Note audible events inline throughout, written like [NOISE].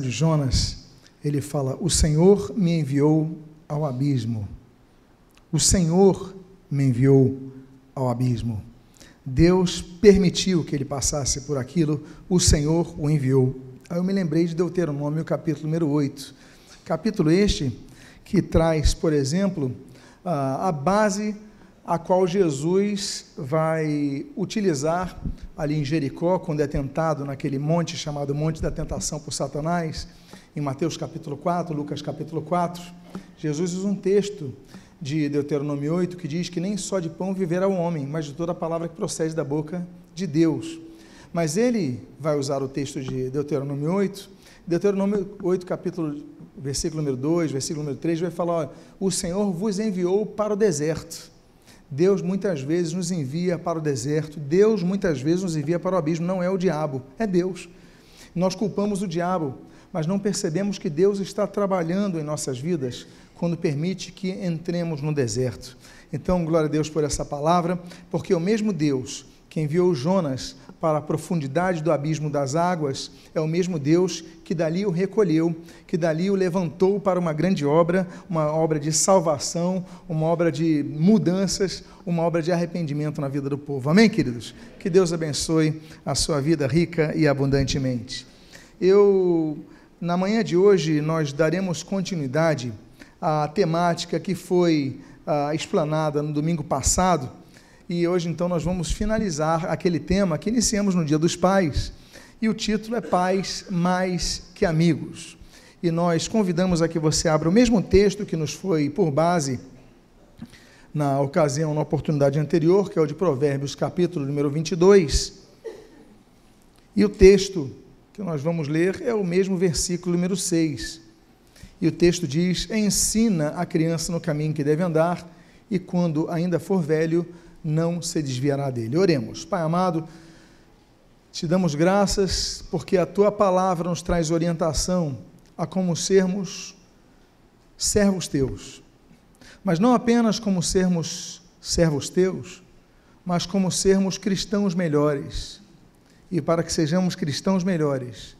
de Jonas, ele fala: O Senhor me enviou ao abismo. O Senhor me enviou ao abismo. Deus permitiu que ele passasse por aquilo, o Senhor o enviou. Aí eu me lembrei de Deuteronômio, capítulo número 8. Capítulo este que traz, por exemplo, a base a qual Jesus vai utilizar ali em Jericó, quando é tentado naquele monte chamado Monte da Tentação por Satanás, em Mateus capítulo 4, Lucas capítulo 4, Jesus usa um texto de Deuteronômio 8 que diz que nem só de pão viverá o homem, mas de toda a palavra que procede da boca de Deus. Mas ele vai usar o texto de Deuteronômio 8, Deuteronômio 8, capítulo, versículo número 2, versículo número 3, vai falar: O Senhor vos enviou para o deserto Deus muitas vezes nos envia para o deserto, Deus muitas vezes nos envia para o abismo, não é o diabo, é Deus. Nós culpamos o diabo, mas não percebemos que Deus está trabalhando em nossas vidas quando permite que entremos no deserto. Então, glória a Deus por essa palavra, porque o mesmo Deus que enviou Jonas para a profundidade do abismo das águas, é o mesmo Deus que dali o recolheu, que dali o levantou para uma grande obra, uma obra de salvação, uma obra de mudanças, uma obra de arrependimento na vida do povo. Amém, queridos? Que Deus abençoe a sua vida rica e abundantemente. Eu, na manhã de hoje, nós daremos continuidade à temática que foi ah, explanada no domingo passado e hoje, então, nós vamos finalizar aquele tema que iniciamos no Dia dos Pais. E o título é Pais Mais que Amigos. E nós convidamos a que você abra o mesmo texto que nos foi por base na ocasião, na oportunidade anterior, que é o de Provérbios, capítulo número 22. E o texto que nós vamos ler é o mesmo versículo número 6. E o texto diz: Ensina a criança no caminho que deve andar, e quando ainda for velho, não se desviará dele. Oremos. Pai amado, te damos graças porque a tua palavra nos traz orientação a como sermos servos teus. Mas não apenas como sermos servos teus, mas como sermos cristãos melhores. E para que sejamos cristãos melhores,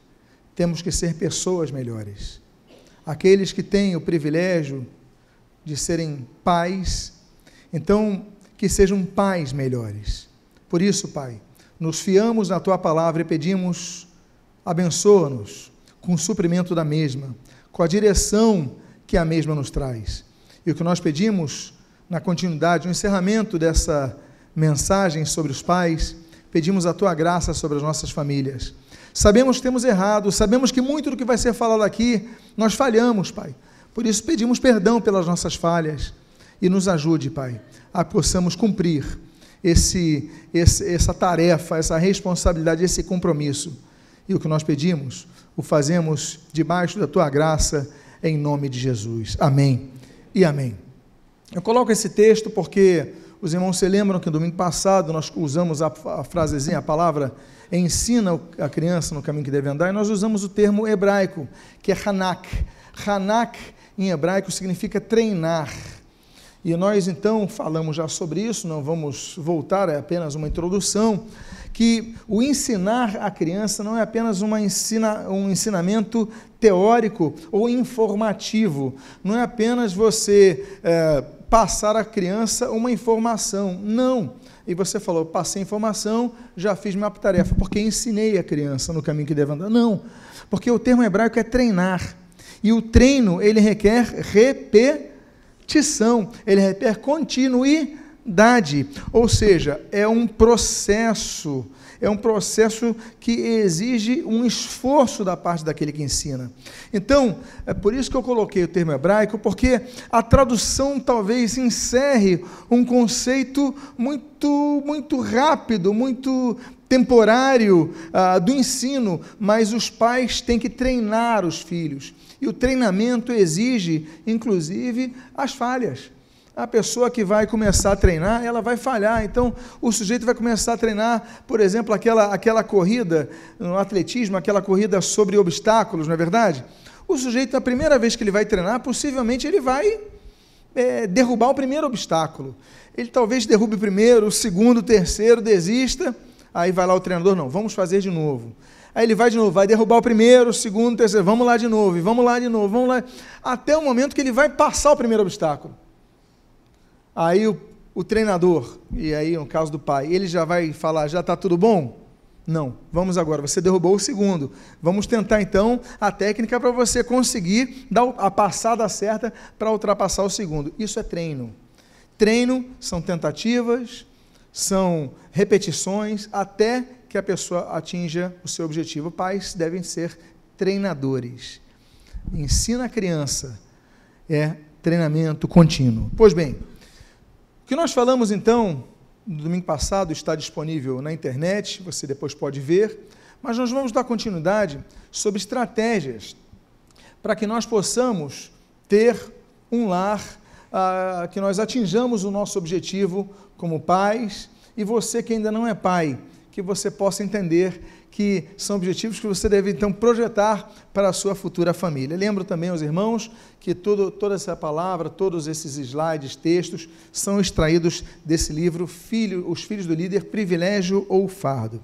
temos que ser pessoas melhores. Aqueles que têm o privilégio de serem pais, então que sejam pais melhores. Por isso, Pai, nos fiamos na tua palavra e pedimos, abençoa-nos com o suprimento da mesma, com a direção que a mesma nos traz. E o que nós pedimos na continuidade, no encerramento dessa mensagem sobre os pais, pedimos a tua graça sobre as nossas famílias. Sabemos que temos errado, sabemos que muito do que vai ser falado aqui nós falhamos, Pai. Por isso pedimos perdão pelas nossas falhas e nos ajude, Pai, a possamos cumprir esse, esse, essa tarefa, essa responsabilidade, esse compromisso. E o que nós pedimos, o fazemos debaixo da tua graça, em nome de Jesus. Amém e amém. Eu coloco esse texto porque os irmãos se lembram que no domingo passado nós usamos a, a frasezinha, a palavra ensina a criança no caminho que deve andar, e nós usamos o termo hebraico, que é Hanak. Hanak em hebraico significa treinar. E nós então falamos já sobre isso, não vamos voltar, é apenas uma introdução, que o ensinar a criança não é apenas ensina, um ensinamento teórico ou informativo, não é apenas você é, passar à criança uma informação, não. E você falou, passei informação, já fiz minha tarefa, porque ensinei a criança no caminho que deve andar. Não, porque o termo hebraico é treinar. E o treino, ele requer repetição repetição, ele requer continuidade, ou seja, é um processo, é um processo que exige um esforço da parte daquele que ensina. Então, é por isso que eu coloquei o termo hebraico, porque a tradução talvez encerre um conceito muito, muito rápido, muito temporário uh, do ensino, mas os pais têm que treinar os filhos. E o treinamento exige, inclusive, as falhas. A pessoa que vai começar a treinar, ela vai falhar. Então, o sujeito vai começar a treinar, por exemplo, aquela, aquela corrida no atletismo, aquela corrida sobre obstáculos, não é verdade? O sujeito, a primeira vez que ele vai treinar, possivelmente ele vai é, derrubar o primeiro obstáculo. Ele talvez derrube o primeiro, o segundo, o terceiro, desista. Aí vai lá o treinador, não, vamos fazer de novo. Aí ele vai de novo, vai derrubar o primeiro, o segundo, o terceiro, vamos lá de novo, e vamos lá de novo, vamos lá. Até o momento que ele vai passar o primeiro obstáculo. Aí o, o treinador, e aí no caso do pai, ele já vai falar: já está tudo bom? Não, vamos agora. Você derrubou o segundo. Vamos tentar então a técnica para você conseguir dar a passada certa para ultrapassar o segundo. Isso é treino. Treino são tentativas, são repetições, até que a pessoa atinja o seu objetivo. Pais devem ser treinadores. Ensina a criança. É treinamento contínuo. Pois bem, o que nós falamos então no domingo passado está disponível na internet, você depois pode ver, mas nós vamos dar continuidade sobre estratégias para que nós possamos ter um lar, ah, que nós atinjamos o nosso objetivo como pais, e você que ainda não é pai, que você possa entender que são objetivos que você deve então projetar para a sua futura família. Lembro também aos irmãos que todo, toda essa palavra, todos esses slides, textos, são extraídos desse livro, Filho, Os Filhos do Líder, Privilégio ou Fardo.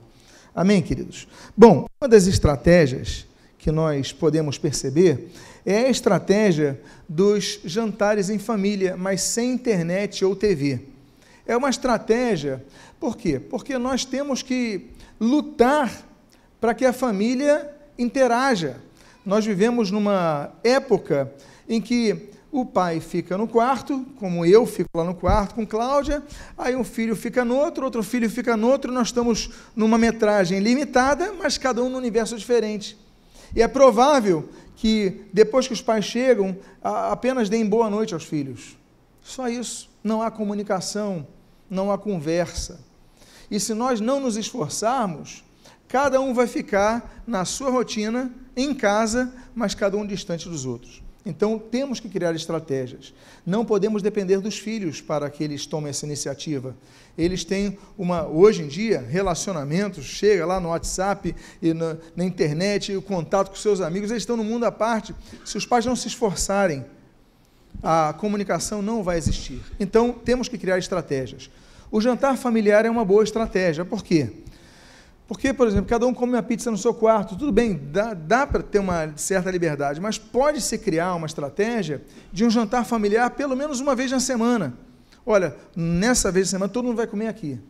Amém, queridos? Bom, uma das estratégias que nós podemos perceber é a estratégia dos jantares em família, mas sem internet ou TV. É uma estratégia, por quê? Porque nós temos que lutar para que a família interaja. Nós vivemos numa época em que o pai fica no quarto, como eu fico lá no quarto com Cláudia, aí um filho fica no outro, outro filho fica no outro, nós estamos numa metragem limitada, mas cada um num universo diferente. E é provável que depois que os pais chegam, apenas deem boa noite aos filhos. Só isso. Não há comunicação, não há conversa. E se nós não nos esforçarmos, Cada um vai ficar na sua rotina, em casa, mas cada um distante dos outros. Então, temos que criar estratégias. Não podemos depender dos filhos para que eles tomem essa iniciativa. Eles têm uma, hoje em dia, relacionamentos, chega lá no WhatsApp e na, na internet, o contato com seus amigos, eles estão no mundo à parte. Se os pais não se esforçarem, a comunicação não vai existir. Então, temos que criar estratégias. O jantar familiar é uma boa estratégia. Por quê? Porque, por exemplo, cada um come uma pizza no seu quarto, tudo bem, dá, dá para ter uma certa liberdade, mas pode-se criar uma estratégia de um jantar familiar pelo menos uma vez na semana. Olha, nessa vez na semana todo mundo vai comer aqui.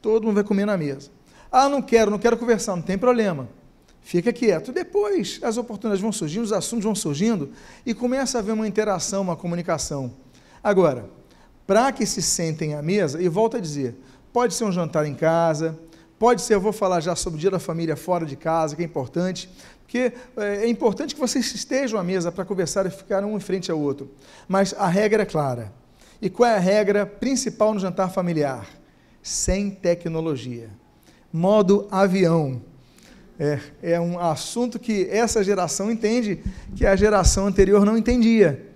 Todo mundo vai comer na mesa. Ah, não quero, não quero conversar, não tem problema. Fica quieto. Depois as oportunidades vão surgindo, os assuntos vão surgindo e começa a haver uma interação, uma comunicação. Agora, para que se sentem à mesa, e volto a dizer, pode ser um jantar em casa, Pode ser, eu vou falar já sobre o dia da família fora de casa, que é importante, porque é, é importante que vocês estejam à mesa para conversar e ficar um em frente ao outro. Mas a regra é clara. E qual é a regra principal no jantar familiar? Sem tecnologia. Modo avião. É, é um assunto que essa geração entende que a geração anterior não entendia.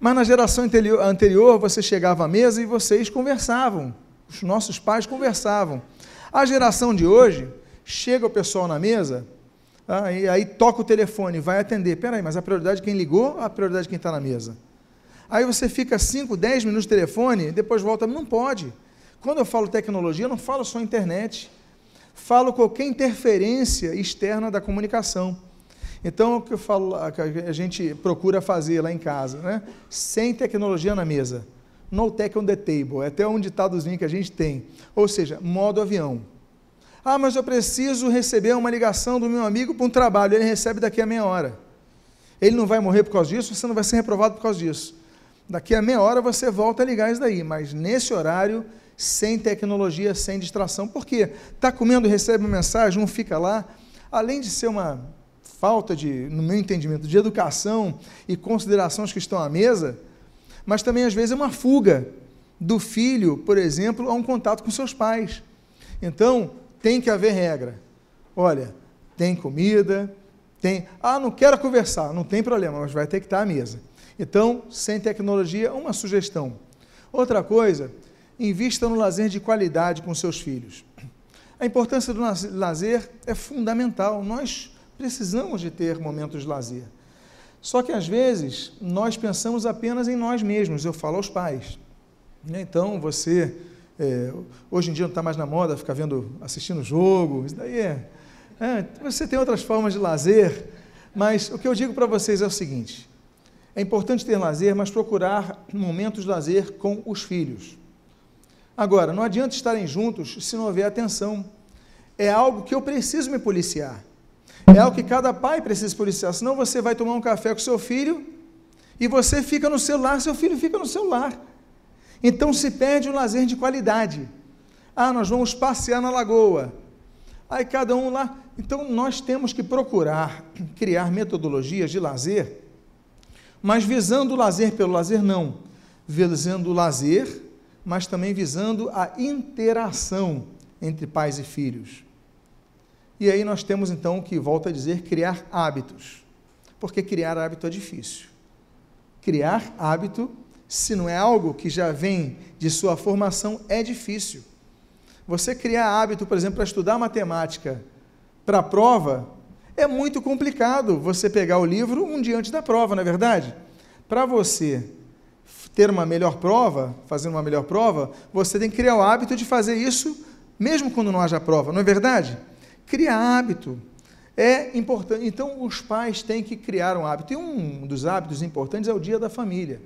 Mas na geração anterior, você chegava à mesa e vocês conversavam. Os nossos pais conversavam. A geração de hoje, chega o pessoal na mesa, e aí toca o telefone, vai atender. Peraí, mas a prioridade de quem ligou ou a prioridade de quem está na mesa? Aí você fica 5, 10 minutos no telefone, depois volta. Não pode. Quando eu falo tecnologia, eu não falo só internet. Falo qualquer interferência externa da comunicação. Então, o que falo, que a gente procura fazer lá em casa, né? Sem tecnologia na mesa. No tech on the table, é até um ditadozinho que a gente tem. Ou seja, modo avião. Ah, mas eu preciso receber uma ligação do meu amigo para um trabalho. Ele recebe daqui a meia hora. Ele não vai morrer por causa disso, você não vai ser reprovado por causa disso. Daqui a meia hora você volta a ligar isso daí, mas nesse horário, sem tecnologia, sem distração. Por quê? Está comendo, recebe uma mensagem, um fica lá. Além de ser uma falta de, no meu entendimento, de educação e considerações que estão à mesa, mas também às vezes é uma fuga do filho, por exemplo, a um contato com seus pais. Então, tem que haver regra. Olha, tem comida, tem. Ah, não quero conversar, não tem problema, mas vai ter que estar à mesa. Então, sem tecnologia, uma sugestão. Outra coisa, invista no lazer de qualidade com seus filhos. A importância do lazer é fundamental. Nós precisamos de ter momentos de lazer. Só que às vezes nós pensamos apenas em nós mesmos, eu falo aos pais. Né? Então você, é, hoje em dia não está mais na moda ficar vendo, assistindo jogo, isso daí é, É, você tem outras formas de lazer, mas o que eu digo para vocês é o seguinte: é importante ter lazer, mas procurar momentos de lazer com os filhos. Agora, não adianta estarem juntos se não houver atenção. É algo que eu preciso me policiar. É algo que cada pai precisa policiar. Senão você vai tomar um café com seu filho e você fica no celular, seu filho fica no celular. Então se perde um lazer de qualidade. Ah, nós vamos passear na lagoa. Aí cada um lá. Então nós temos que procurar criar metodologias de lazer, mas visando o lazer pelo lazer, não. Visando o lazer, mas também visando a interação entre pais e filhos. E aí nós temos então que, volta a dizer, criar hábitos. Porque criar hábito é difícil. Criar hábito, se não é algo que já vem de sua formação, é difícil. Você criar hábito, por exemplo, para estudar matemática para a prova, é muito complicado você pegar o livro um dia antes da prova, não é verdade? Para você ter uma melhor prova, fazer uma melhor prova, você tem que criar o hábito de fazer isso mesmo quando não haja prova, não é verdade? Cria hábito. É importante. Então, os pais têm que criar um hábito. E um dos hábitos importantes é o dia da família.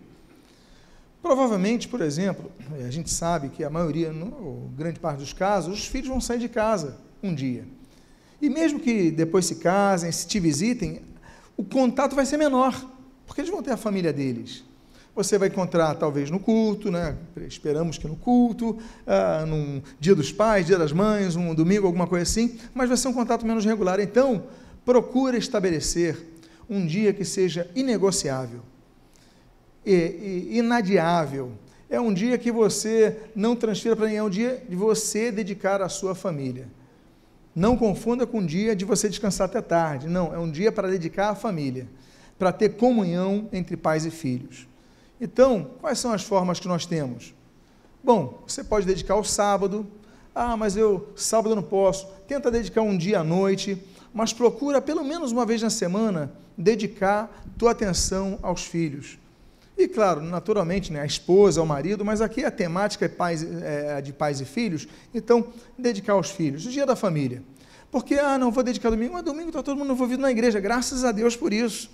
Provavelmente, por exemplo, a gente sabe que a maioria, no, grande parte dos casos, os filhos vão sair de casa um dia. E mesmo que depois se casem, se te visitem, o contato vai ser menor, porque eles vão ter a família deles. Você vai encontrar talvez no culto, né? esperamos que no culto, ah, num dia dos pais, dia das mães, um domingo, alguma coisa assim, mas vai ser um contato menos regular. Então, procure estabelecer um dia que seja inegociável e, e inadiável. É um dia que você não transfira para ninguém, é um dia de você dedicar à sua família. Não confunda com um dia de você descansar até tarde. Não, é um dia para dedicar à família, para ter comunhão entre pais e filhos. Então, quais são as formas que nós temos? Bom, você pode dedicar o sábado. Ah, mas eu sábado não posso. Tenta dedicar um dia à noite, mas procura pelo menos uma vez na semana dedicar tua atenção aos filhos. E claro, naturalmente, né, a esposa, o marido, mas aqui a temática é, pais, é de pais e filhos, então dedicar aos filhos, o dia da família. Porque, ah, não vou dedicar domingo, mas domingo está todo mundo envolvido na igreja, graças a Deus por isso.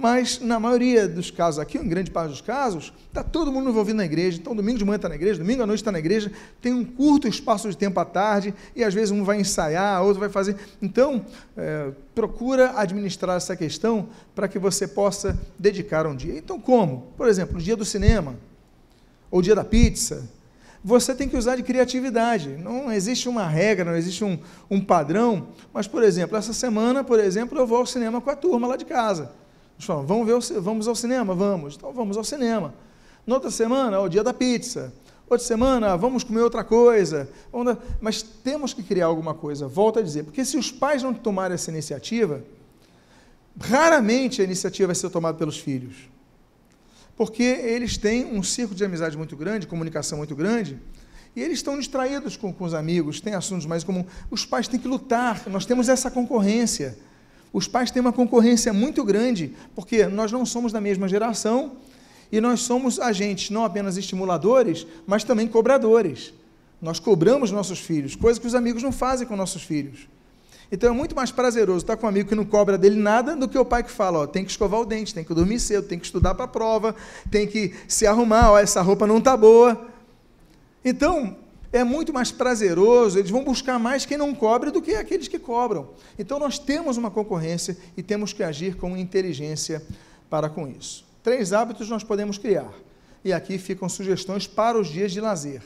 Mas na maioria dos casos aqui, em grande parte dos casos, está todo mundo envolvido na igreja. Então, domingo de manhã está na igreja, domingo à noite está na igreja, tem um curto espaço de tempo à tarde, e às vezes um vai ensaiar, outro vai fazer. Então, é, procura administrar essa questão para que você possa dedicar um dia. Então, como? Por exemplo, o dia do cinema, ou o dia da pizza. Você tem que usar de criatividade. Não existe uma regra, não existe um, um padrão. Mas, por exemplo, essa semana, por exemplo, eu vou ao cinema com a turma lá de casa. Nós falamos, vamos, ver o, vamos ao cinema? Vamos. Então vamos ao cinema. Na outra semana, é o dia da pizza. Outra semana, vamos comer outra coisa. Mas temos que criar alguma coisa, volto a dizer. Porque se os pais não tomarem essa iniciativa, raramente a iniciativa vai ser tomada pelos filhos. Porque eles têm um círculo de amizade muito grande, comunicação muito grande, e eles estão distraídos com, com os amigos, têm assuntos mais comuns. Os pais têm que lutar, nós temos essa concorrência. Os pais têm uma concorrência muito grande, porque nós não somos da mesma geração e nós somos agentes não apenas estimuladores, mas também cobradores. Nós cobramos nossos filhos, coisa que os amigos não fazem com nossos filhos. Então é muito mais prazeroso estar com um amigo que não cobra dele nada do que o pai que fala, ó, tem que escovar o dente, tem que dormir cedo, tem que estudar para a prova, tem que se arrumar, ó, essa roupa não está boa. Então, é muito mais prazeroso, eles vão buscar mais quem não cobre do que aqueles que cobram. Então nós temos uma concorrência e temos que agir com inteligência para com isso. Três hábitos nós podemos criar. E aqui ficam sugestões para os dias de lazer.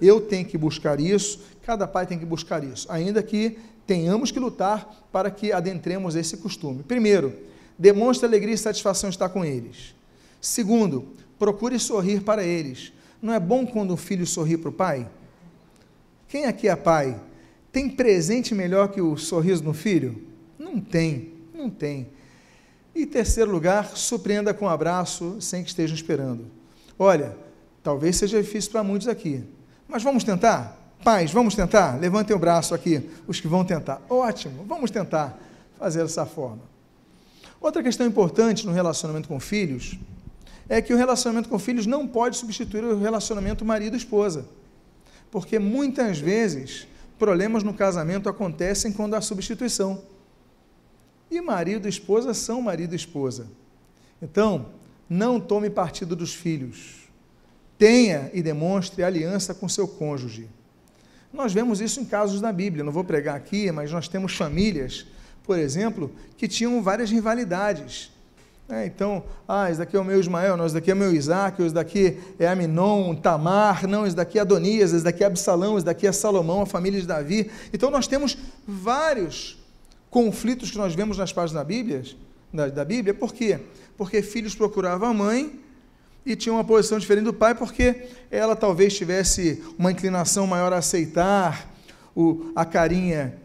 Eu tenho que buscar isso, cada pai tem que buscar isso, ainda que tenhamos que lutar para que adentremos esse costume. Primeiro, demonstre alegria e satisfação estar com eles. Segundo, procure sorrir para eles. Não é bom quando um filho sorri para o pai? Quem aqui é pai? Tem presente melhor que o sorriso no filho? Não tem, não tem. E terceiro lugar, surpreenda com um abraço sem que estejam esperando. Olha, talvez seja difícil para muitos aqui, mas vamos tentar? Pais, vamos tentar? Levantem o braço aqui, os que vão tentar. Ótimo, vamos tentar fazer dessa forma. Outra questão importante no relacionamento com filhos é que o relacionamento com filhos não pode substituir o relacionamento marido-esposa. Porque muitas vezes problemas no casamento acontecem quando há substituição. E marido e esposa são marido e esposa. Então, não tome partido dos filhos. Tenha e demonstre aliança com seu cônjuge. Nós vemos isso em casos da Bíblia. Não vou pregar aqui, mas nós temos famílias, por exemplo, que tinham várias rivalidades. É, então, ah, esse daqui é o meu Ismael, não, esse daqui é o meu Isaac, esse daqui é Aminon, Tamar, não, esse daqui é Adonias, esse daqui é Absalão, esse daqui é Salomão, a família de Davi. Então, nós temos vários conflitos que nós vemos nas páginas da Bíblia, da, da Bíblia, por quê? Porque filhos procuravam a mãe e tinham uma posição diferente do pai, porque ela talvez tivesse uma inclinação maior a aceitar o, a carinha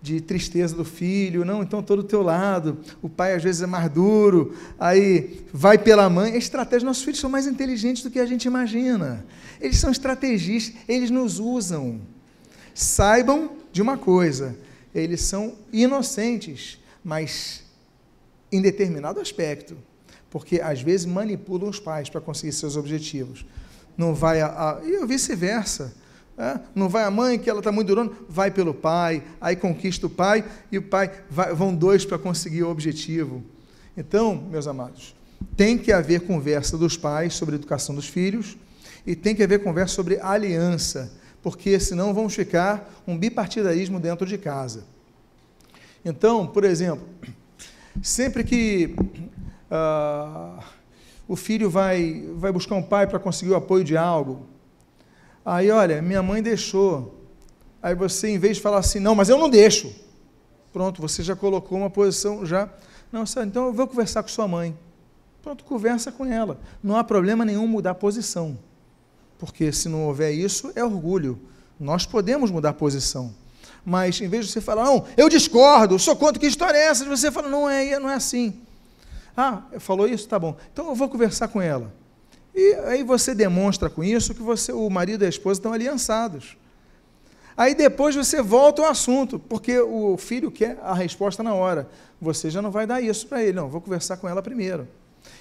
de tristeza do filho, não, então todo do teu lado, o pai às vezes é mais duro, aí vai pela mãe, é estratégia, nossos filhos são mais inteligentes do que a gente imagina, eles são estrategistas, eles nos usam, saibam de uma coisa, eles são inocentes, mas em determinado aspecto, porque às vezes manipulam os pais para conseguir seus objetivos, não vai a, a e vice-versa, é? Não vai a mãe, que ela está muito durando, vai pelo pai, aí conquista o pai, e o pai vai, vão dois para conseguir o objetivo. Então, meus amados, tem que haver conversa dos pais sobre a educação dos filhos, e tem que haver conversa sobre aliança, porque senão vamos ficar um bipartidarismo dentro de casa. Então, por exemplo, sempre que uh, o filho vai, vai buscar um pai para conseguir o apoio de algo, Aí, olha, minha mãe deixou. Aí você, em vez de falar assim, não, mas eu não deixo. Pronto, você já colocou uma posição, já. Não, sabe, então eu vou conversar com sua mãe. Pronto, conversa com ela. Não há problema nenhum mudar a posição. Porque se não houver isso, é orgulho. Nós podemos mudar a posição. Mas em vez de você falar, não, eu discordo, sou contra, que história é essa? Você fala, não é, não é assim. Ah, falou isso? Tá bom. Então eu vou conversar com ela. E aí você demonstra com isso que você, o marido e a esposa estão aliançados. Aí depois você volta ao assunto, porque o filho quer a resposta na hora. Você já não vai dar isso para ele, não, vou conversar com ela primeiro.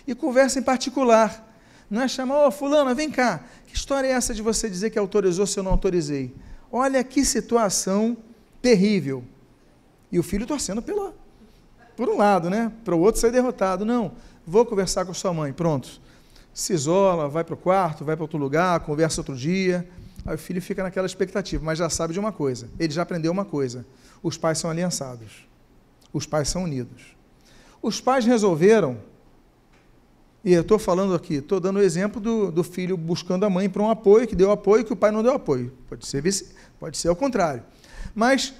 E conversa em particular. Não é chamar, ô oh, fulana, vem cá, que história é essa de você dizer que autorizou se eu não autorizei? Olha que situação terrível. E o filho torcendo pela, por um lado, né? Para o outro sair derrotado. Não, vou conversar com sua mãe, pronto se isola, vai para o quarto, vai para outro lugar, conversa outro dia. Aí o filho fica naquela expectativa, mas já sabe de uma coisa. Ele já aprendeu uma coisa: os pais são aliançados, os pais são unidos. Os pais resolveram, e eu estou falando aqui, estou dando o exemplo do, do filho buscando a mãe para um apoio, que deu apoio, que o pai não deu apoio. Pode ser, pode ser ao contrário. Mas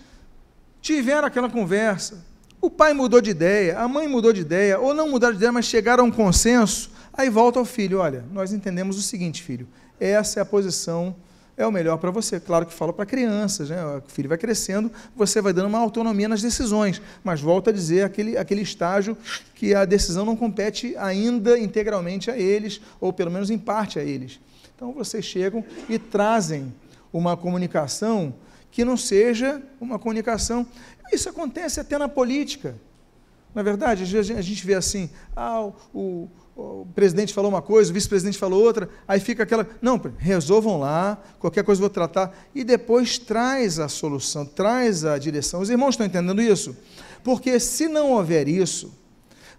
tiveram aquela conversa, o pai mudou de ideia, a mãe mudou de ideia, ou não mudaram de ideia, mas chegaram a um consenso Aí volta ao filho: olha, nós entendemos o seguinte, filho, essa é a posição, é o melhor para você. Claro que falo para crianças, né? o filho vai crescendo, você vai dando uma autonomia nas decisões, mas volta a dizer aquele, aquele estágio que a decisão não compete ainda integralmente a eles, ou pelo menos em parte a eles. Então vocês chegam e trazem uma comunicação que não seja uma comunicação. Isso acontece até na política. Na é verdade, a gente vê assim, ah, o, o presidente falou uma coisa, o vice-presidente falou outra, aí fica aquela. Não, resolvam lá, qualquer coisa eu vou tratar. E depois traz a solução, traz a direção. Os irmãos estão entendendo isso? Porque se não houver isso,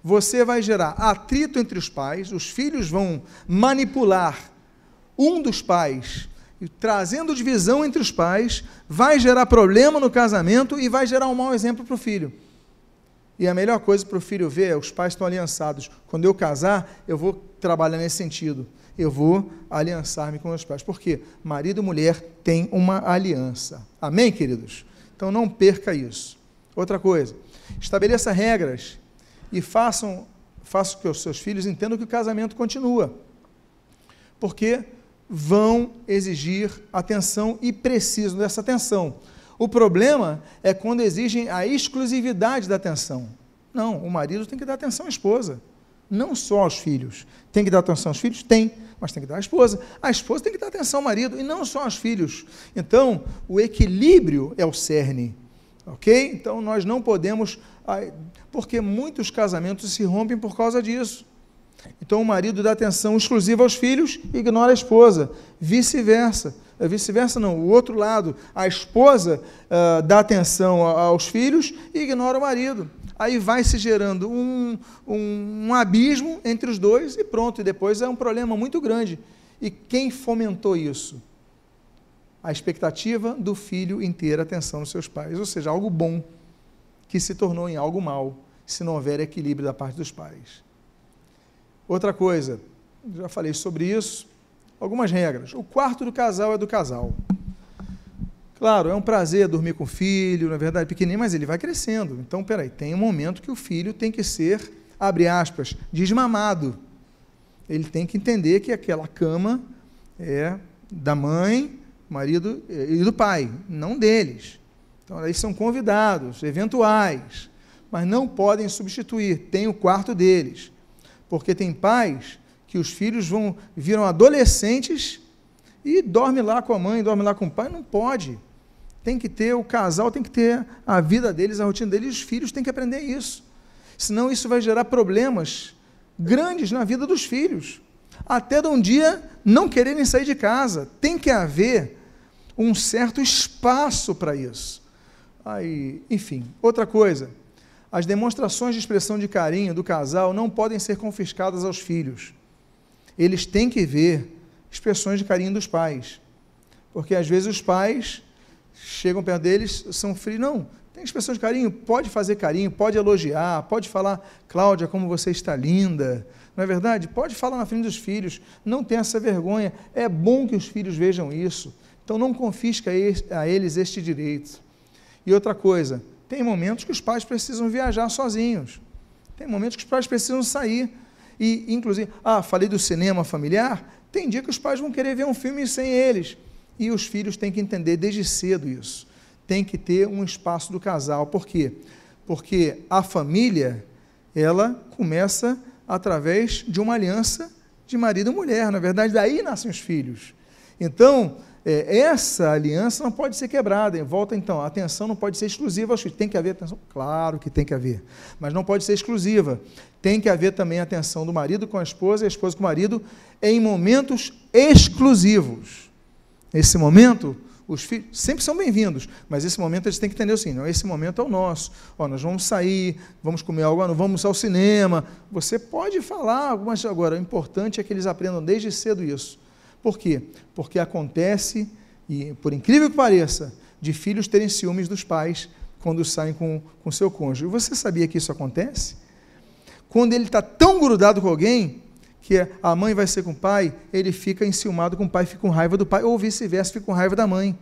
você vai gerar atrito entre os pais, os filhos vão manipular um dos pais, trazendo divisão entre os pais, vai gerar problema no casamento e vai gerar um mau exemplo para o filho. E a melhor coisa para o filho ver é os pais estão aliançados. Quando eu casar, eu vou trabalhar nesse sentido. Eu vou aliançar-me com meus pais. Por quê? Marido e mulher têm uma aliança. Amém, queridos? Então não perca isso. Outra coisa, estabeleça regras e façam, façam que os seus filhos entendam que o casamento continua. Porque vão exigir atenção e precisam dessa atenção. O problema é quando exigem a exclusividade da atenção. Não, o marido tem que dar atenção à esposa, não só aos filhos. Tem que dar atenção aos filhos? Tem, mas tem que dar à esposa. A esposa tem que dar atenção ao marido e não só aos filhos. Então, o equilíbrio é o cerne. Ok? Então, nós não podemos. Porque muitos casamentos se rompem por causa disso. Então o marido dá atenção exclusiva aos filhos e ignora a esposa. Vice-versa. É vice-versa não, o outro lado, a esposa uh, dá atenção aos filhos e ignora o marido. Aí vai se gerando um, um, um abismo entre os dois e pronto, e depois é um problema muito grande. E quem fomentou isso? A expectativa do filho em ter atenção dos seus pais, ou seja, algo bom que se tornou em algo mal, se não houver equilíbrio da parte dos pais. Outra coisa, já falei sobre isso, algumas regras. O quarto do casal é do casal. Claro, é um prazer dormir com o filho, na verdade, pequenininho, mas ele vai crescendo. Então, peraí, tem um momento que o filho tem que ser, abre aspas, desmamado. Ele tem que entender que aquela cama é da mãe, marido e do pai, não deles. Então, eles são convidados, eventuais, mas não podem substituir, tem o quarto deles. Porque tem pais que os filhos vão viram adolescentes e dorme lá com a mãe, dorme lá com o pai, não pode. Tem que ter, o casal tem que ter a vida deles, a rotina deles, os filhos têm que aprender isso. Senão isso vai gerar problemas grandes na vida dos filhos. Até de um dia não quererem sair de casa. Tem que haver um certo espaço para isso. Aí, enfim, outra coisa. As demonstrações de expressão de carinho do casal não podem ser confiscadas aos filhos eles têm que ver expressões de carinho dos pais. Porque às vezes os pais chegam perto deles, são frios. Não, tem expressão de carinho, pode fazer carinho, pode elogiar, pode falar, Cláudia, como você está linda. Não é verdade? Pode falar na frente dos filhos, não tenha essa vergonha. É bom que os filhos vejam isso. Então não confisca a eles este direito. E outra coisa, tem momentos que os pais precisam viajar sozinhos. Tem momentos que os pais precisam sair. E, inclusive, ah, falei do cinema familiar. Tem dia que os pais vão querer ver um filme sem eles. E os filhos têm que entender desde cedo isso. Tem que ter um espaço do casal. Por quê? Porque a família, ela começa através de uma aliança de marido e mulher. Na verdade, daí nascem os filhos. Então, é, essa aliança não pode ser quebrada. Volta então, a atenção não pode ser exclusiva aos filhos. Tem que haver atenção? Claro que tem que haver, mas não pode ser exclusiva. Tem que haver também atenção do marido com a esposa e a esposa com o marido em momentos exclusivos. Nesse momento, os filhos sempre são bem-vindos, mas esse momento eles têm que entender assim, não, esse momento é o nosso. Ó, nós vamos sair, vamos comer algo, vamos ao cinema. Você pode falar, mas agora o importante é que eles aprendam desde cedo isso por quê? Porque acontece, e por incrível que pareça, de filhos terem ciúmes dos pais quando saem com, com seu cônjuge. Você sabia que isso acontece? Quando ele está tão grudado com alguém, que a mãe vai ser com o pai, ele fica enciumado com o pai, fica com raiva do pai, ou vice-versa, fica com raiva da mãe.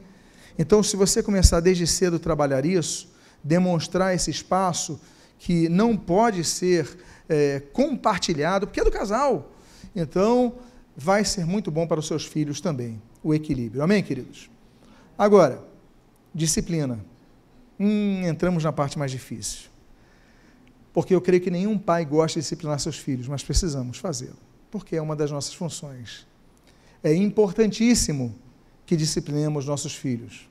Então, se você começar desde cedo a trabalhar isso, demonstrar esse espaço que não pode ser é, compartilhado, porque é do casal. Então, vai ser muito bom para os seus filhos também, o equilíbrio. Amém, queridos? Agora, disciplina. Hum, entramos na parte mais difícil. Porque eu creio que nenhum pai gosta de disciplinar seus filhos, mas precisamos fazê-lo, porque é uma das nossas funções. É importantíssimo que disciplinemos nossos filhos.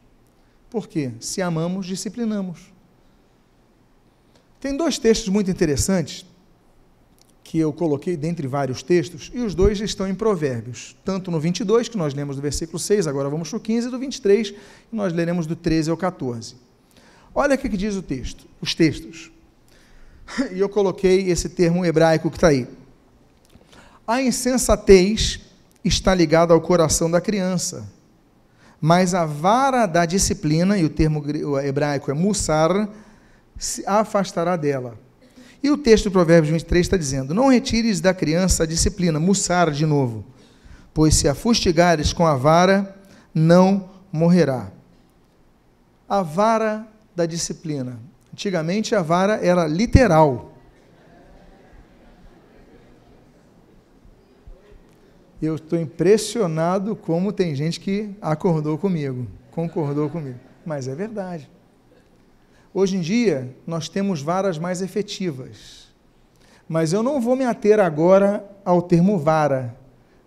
Por quê? Se amamos, disciplinamos. Tem dois textos muito interessantes que eu coloquei dentre vários textos, e os dois estão em Provérbios, tanto no 22, que nós lemos do versículo 6, agora vamos para o 15, e do 23, que nós leremos do 13 ao 14. Olha o que diz o texto, os textos. [LAUGHS] E eu coloquei esse termo hebraico que está aí. A insensatez está ligada ao coração da criança, mas a vara da disciplina, e o termo hebraico é musar, se afastará dela. E o texto do Provérbios 23 está dizendo: Não retires da criança a disciplina, mussar de novo, pois se a fustigares com a vara, não morrerá. A vara da disciplina. Antigamente a vara era literal. Eu estou impressionado como tem gente que acordou comigo, concordou comigo. Mas é verdade. Hoje em dia, nós temos varas mais efetivas. Mas eu não vou me ater agora ao termo vara,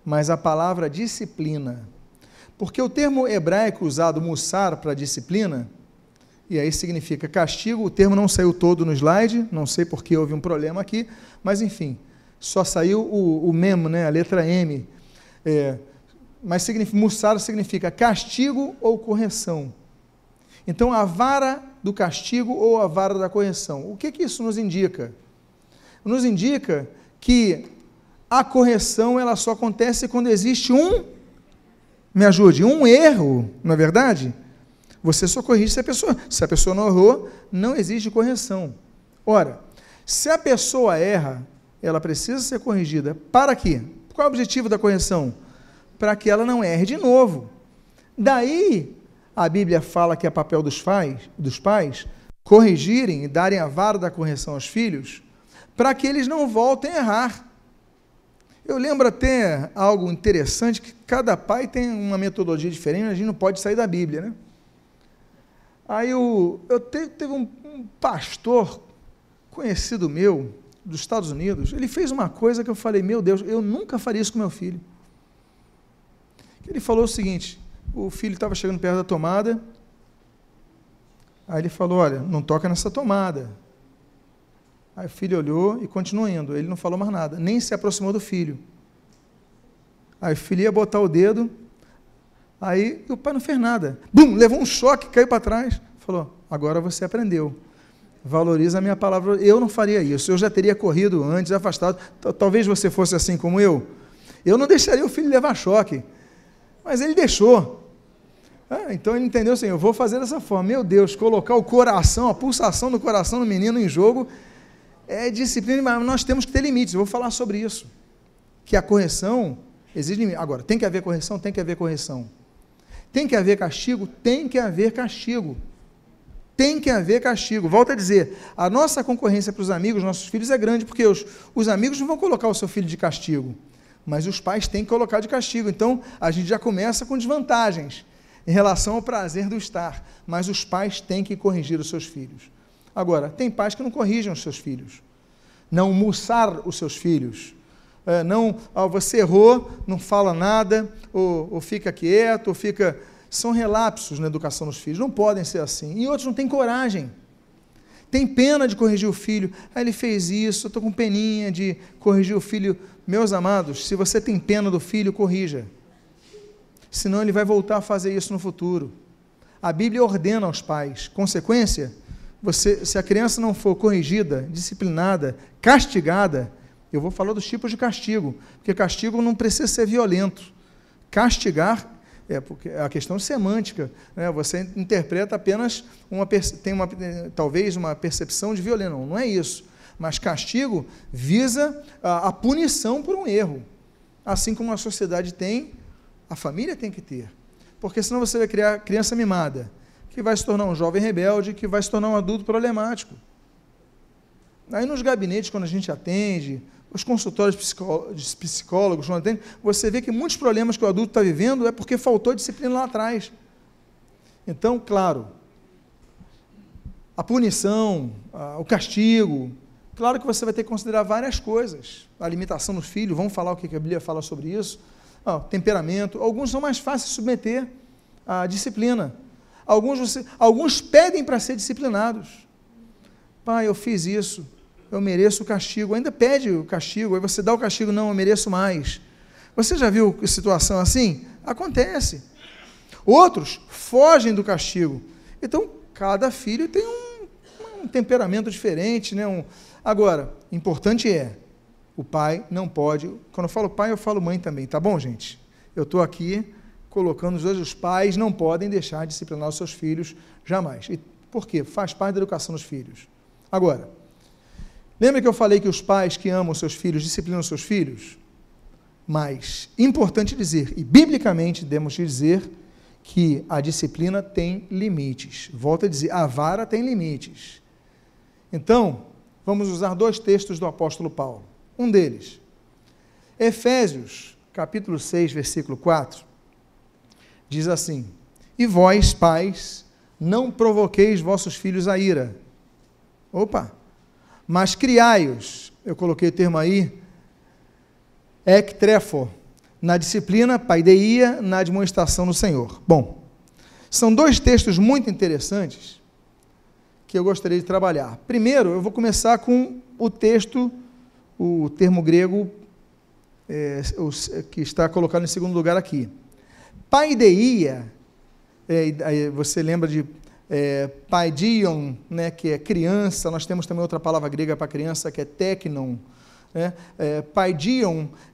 mas à palavra disciplina. Porque o termo hebraico usado, mussar, para disciplina, e aí significa castigo, o termo não saiu todo no slide, não sei porque houve um problema aqui, mas enfim, Só saiu o, o memo, né, a letra M. É, mas significa, mussar significa castigo ou correção. Então, a vara do castigo ou a vara da correção. O que, que isso nos indica? Nos indica que a correção ela só acontece quando existe um, me ajude, um erro, não é verdade? Você só corrige se a pessoa, se a pessoa não errou, não existe correção. Ora, se a pessoa erra, ela precisa ser corrigida. Para quê? Qual é o objetivo da correção? Para que ela não erre de novo. Daí, a Bíblia fala que é papel dos pais, dos pais corrigirem e darem a vara da correção aos filhos, para que eles não voltem a errar. Eu lembro até algo interessante, que cada pai tem uma metodologia diferente, a gente não pode sair da Bíblia, né? Aí o, eu te, teve um, um pastor conhecido meu, dos Estados Unidos, ele fez uma coisa que eu falei, meu Deus, eu nunca faria isso com meu filho. Ele falou o seguinte: o filho estava chegando perto da tomada, aí ele falou: Olha, não toca nessa tomada. Aí o filho olhou e continuou indo. Ele não falou mais nada, nem se aproximou do filho. Aí o filho ia botar o dedo, aí o pai não fez nada. Bum, levou um choque, caiu para trás. Falou: Agora você aprendeu. Valoriza a minha palavra. Eu não faria isso. Eu já teria corrido antes, afastado. Talvez você fosse assim como eu. Eu não deixaria o filho levar choque. Mas ele deixou. Ah, então ele entendeu assim: eu vou fazer dessa forma. Meu Deus, colocar o coração, a pulsação do coração do menino em jogo é disciplina, mas nós temos que ter limites. Eu vou falar sobre isso. Que a correção exige limite. Agora, tem que haver correção? Tem que haver correção. Tem que haver castigo? Tem que haver castigo. Tem que haver castigo. Volto a dizer, a nossa concorrência para os amigos, nossos filhos, é grande, porque os, os amigos não vão colocar o seu filho de castigo, mas os pais têm que colocar de castigo. Então, a gente já começa com desvantagens em relação ao prazer do estar, mas os pais têm que corrigir os seus filhos. Agora, tem pais que não corrigem os seus filhos, não muçar os seus filhos, é, não, ah, você errou, não fala nada, ou, ou fica quieto, ou fica são relapsos na educação dos filhos, não podem ser assim. E outros não têm coragem. Tem pena de corrigir o filho. Ah, ele fez isso, estou com peninha de corrigir o filho. Meus amados, se você tem pena do filho, corrija. Senão ele vai voltar a fazer isso no futuro. A Bíblia ordena aos pais. Consequência, você, se a criança não for corrigida, disciplinada, castigada, eu vou falar dos tipos de castigo, porque castigo não precisa ser violento. Castigar é porque a questão semântica, né? Você interpreta apenas uma tem uma talvez uma percepção de violência, não, não é isso. Mas castigo visa a, a punição por um erro, assim como a sociedade tem, a família tem que ter, porque senão você vai criar criança mimada, que vai se tornar um jovem rebelde, que vai se tornar um adulto problemático. Aí nos gabinetes, quando a gente atende, os consultórios de psicólogos, você vê que muitos problemas que o adulto está vivendo é porque faltou disciplina lá atrás. Então, claro, a punição, o castigo, claro que você vai ter que considerar várias coisas. A limitação do filho, vamos falar o que a Bíblia fala sobre isso. Ah, temperamento, alguns são mais fáceis de submeter à disciplina. Alguns, você, alguns pedem para ser disciplinados. Pai, eu fiz isso eu mereço o castigo. Ainda pede o castigo, aí você dá o castigo, não, eu mereço mais. Você já viu situação assim? Acontece. Outros fogem do castigo. Então, cada filho tem um, um temperamento diferente. Né? Um... Agora, importante é, o pai não pode. Quando eu falo pai, eu falo mãe também, tá bom, gente? Eu estou aqui colocando os dois, os pais não podem deixar de disciplinar os seus filhos jamais. E por quê? Faz parte da educação dos filhos. Agora, Lembra que eu falei que os pais que amam seus filhos disciplinam seus filhos? Mas, importante dizer, e biblicamente temos de dizer, que a disciplina tem limites. Volto a dizer, a vara tem limites. Então, vamos usar dois textos do apóstolo Paulo. Um deles, Efésios, capítulo 6, versículo 4, diz assim: E vós, pais, não provoqueis vossos filhos a ira. Opa! Mas criai-os, eu coloquei o termo aí, ectrefo, na disciplina, paideia, na demonstração do Senhor. Bom, são dois textos muito interessantes que eu gostaria de trabalhar. Primeiro, eu vou começar com o texto o termo grego é, que está colocado em segundo lugar aqui. Paideia, é, você lembra de é, né, que é criança, nós temos também outra palavra grega para criança que é teknon. Né? É,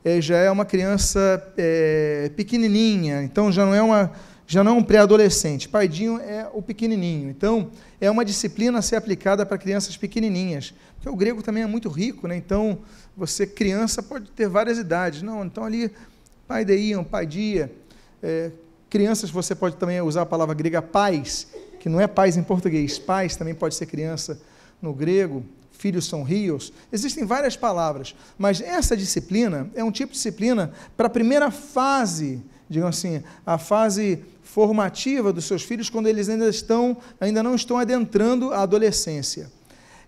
é, já é uma criança é, pequenininha, então já não é uma já não é um pré-adolescente. Paidion é o pequenininho. Então, é uma disciplina a ser aplicada para crianças pequenininhas. Porque o grego também é muito rico, né? Então, você, criança, pode ter várias idades. Não, então ali, pai deiam, pai dia. É, crianças, você pode também usar a palavra grega pais, que não é pais em português. Pais também pode ser criança no grego. Filhos são rios. Existem várias palavras. Mas essa disciplina é um tipo de disciplina para a primeira fase, digamos assim, a fase formativa dos seus filhos quando eles ainda estão, ainda não estão adentrando a adolescência.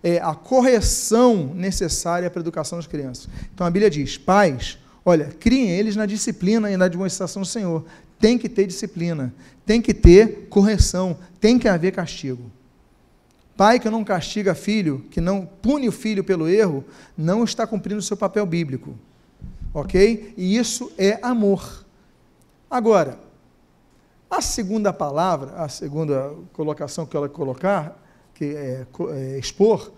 É a correção necessária para a educação das crianças. Então a Bíblia diz: pais, olha, criem eles na disciplina e na demonstração do Senhor. Tem que ter disciplina, tem que ter correção, tem que haver castigo. Pai que não castiga filho, que não pune o filho pelo erro, não está cumprindo o seu papel bíblico. Ok? E isso é amor. Agora, a segunda palavra, a segunda colocação que ela colocar, é, é expor,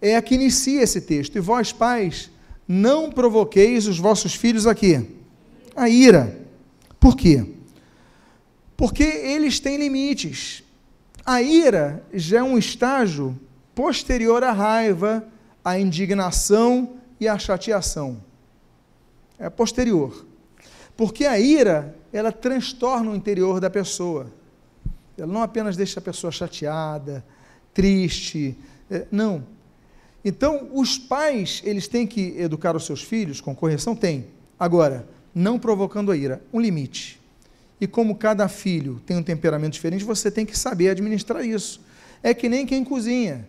é a que inicia esse texto. E vós, pais, não provoqueis os vossos filhos aqui. A ira. Por quê? Porque eles têm limites. A ira já é um estágio posterior à raiva, à indignação e à chateação. É posterior. Porque a ira ela transtorna o interior da pessoa. Ela não apenas deixa a pessoa chateada, triste, é, não. Então, os pais, eles têm que educar os seus filhos com correção? Tem. Agora, não provocando a ira, um limite. E como cada filho tem um temperamento diferente, você tem que saber administrar isso. É que nem quem cozinha.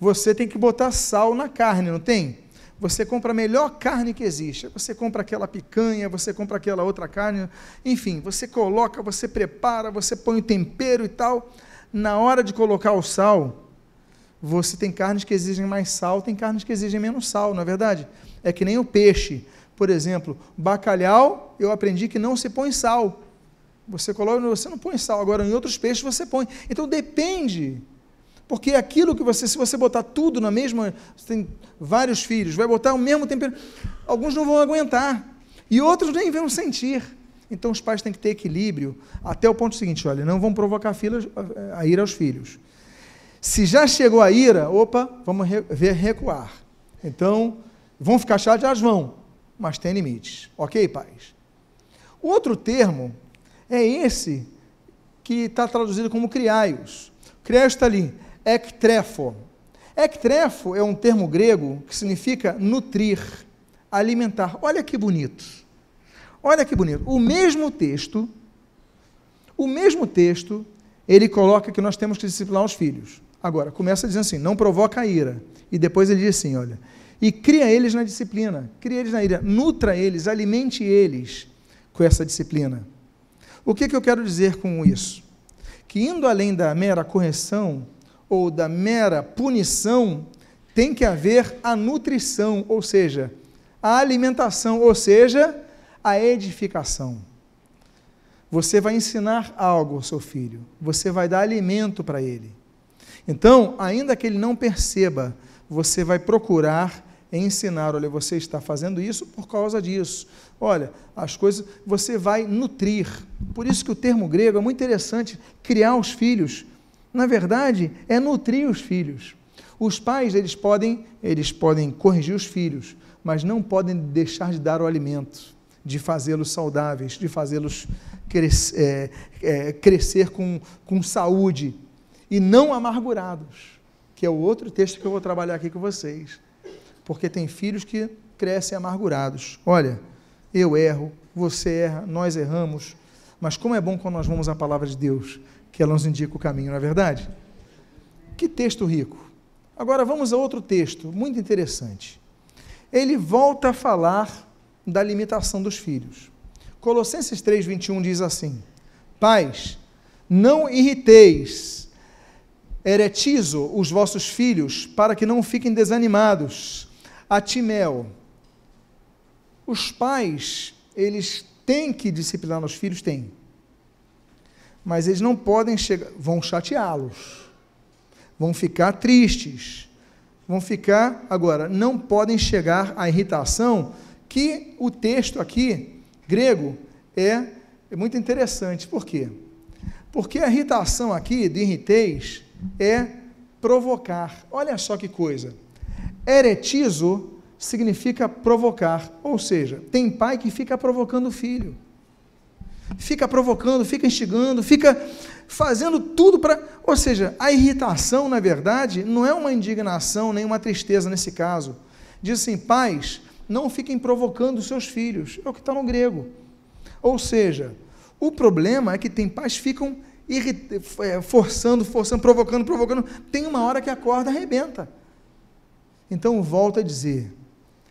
Você tem que botar sal na carne, não tem? Você compra a melhor carne que existe. Você compra aquela picanha, você compra aquela outra carne, enfim, você coloca, você prepara, você põe o tempero e tal. Na hora de colocar o sal, você tem carnes que exigem mais sal, tem carnes que exigem menos sal, não é verdade? É que nem o peixe. Por exemplo, bacalhau, eu aprendi que não se põe sal. Você coloca, você não põe sal. Agora, em outros peixes você põe. Então depende porque aquilo que você, se você botar tudo na mesma, você tem vários filhos, vai botar o mesmo tempero, alguns não vão aguentar e outros nem vão sentir. Então os pais têm que ter equilíbrio até o ponto seguinte, olha, não vão provocar filhos, a ira aos filhos. Se já chegou a ira, opa, vamos ver recuar. Então, vão ficar chateados? Vão, mas tem limites. Ok, pais? Outro termo é esse que está traduzido como criaios. Criaios está ali Ektrefo. Ektrefo é um termo grego que significa nutrir, alimentar. Olha que bonito. Olha que bonito. O mesmo texto, o mesmo texto, ele coloca que nós temos que disciplinar os filhos. Agora, começa dizendo assim: não provoca a ira. E depois ele diz assim: olha, e cria eles na disciplina, cria eles na ira, nutra eles, alimente eles com essa disciplina. O que, que eu quero dizer com isso? Que indo além da mera correção, ou da mera punição, tem que haver a nutrição, ou seja, a alimentação, ou seja, a edificação. Você vai ensinar algo ao seu filho, você vai dar alimento para ele. Então, ainda que ele não perceba, você vai procurar ensinar, olha, você está fazendo isso por causa disso. Olha, as coisas, você vai nutrir. Por isso que o termo grego é muito interessante, criar os filhos na verdade, é nutrir os filhos. Os pais, eles podem, eles podem corrigir os filhos, mas não podem deixar de dar o alimento, de fazê-los saudáveis, de fazê-los é, é, crescer com, com saúde e não amargurados, que é o outro texto que eu vou trabalhar aqui com vocês. Porque tem filhos que crescem amargurados. Olha, eu erro, você erra, nós erramos, mas como é bom quando nós vamos à palavra de Deus que ela nos indica o caminho, não é verdade? Que texto rico. Agora vamos a outro texto, muito interessante. Ele volta a falar da limitação dos filhos. Colossenses 3, 21 diz assim: Pais, não irriteis, eretizo os vossos filhos, para que não fiquem desanimados, A Timel. Os pais, eles têm que disciplinar os filhos? Têm. Mas eles não podem chegar, vão chateá-los, vão ficar tristes, vão ficar, agora, não podem chegar à irritação, que o texto aqui, grego, é, é muito interessante. Por quê? Porque a irritação aqui, de irritez, é provocar. Olha só que coisa. Eretizo significa provocar, ou seja, tem pai que fica provocando o filho. Fica provocando, fica instigando, fica fazendo tudo para. Ou seja, a irritação, na verdade, não é uma indignação nem uma tristeza nesse caso. Diz assim: pais, não fiquem provocando seus filhos. É o que está no grego. Ou seja, o problema é que tem pais que ficam é, forçando, forçando, provocando, provocando. Tem uma hora que a corda arrebenta. Então, volto a dizer: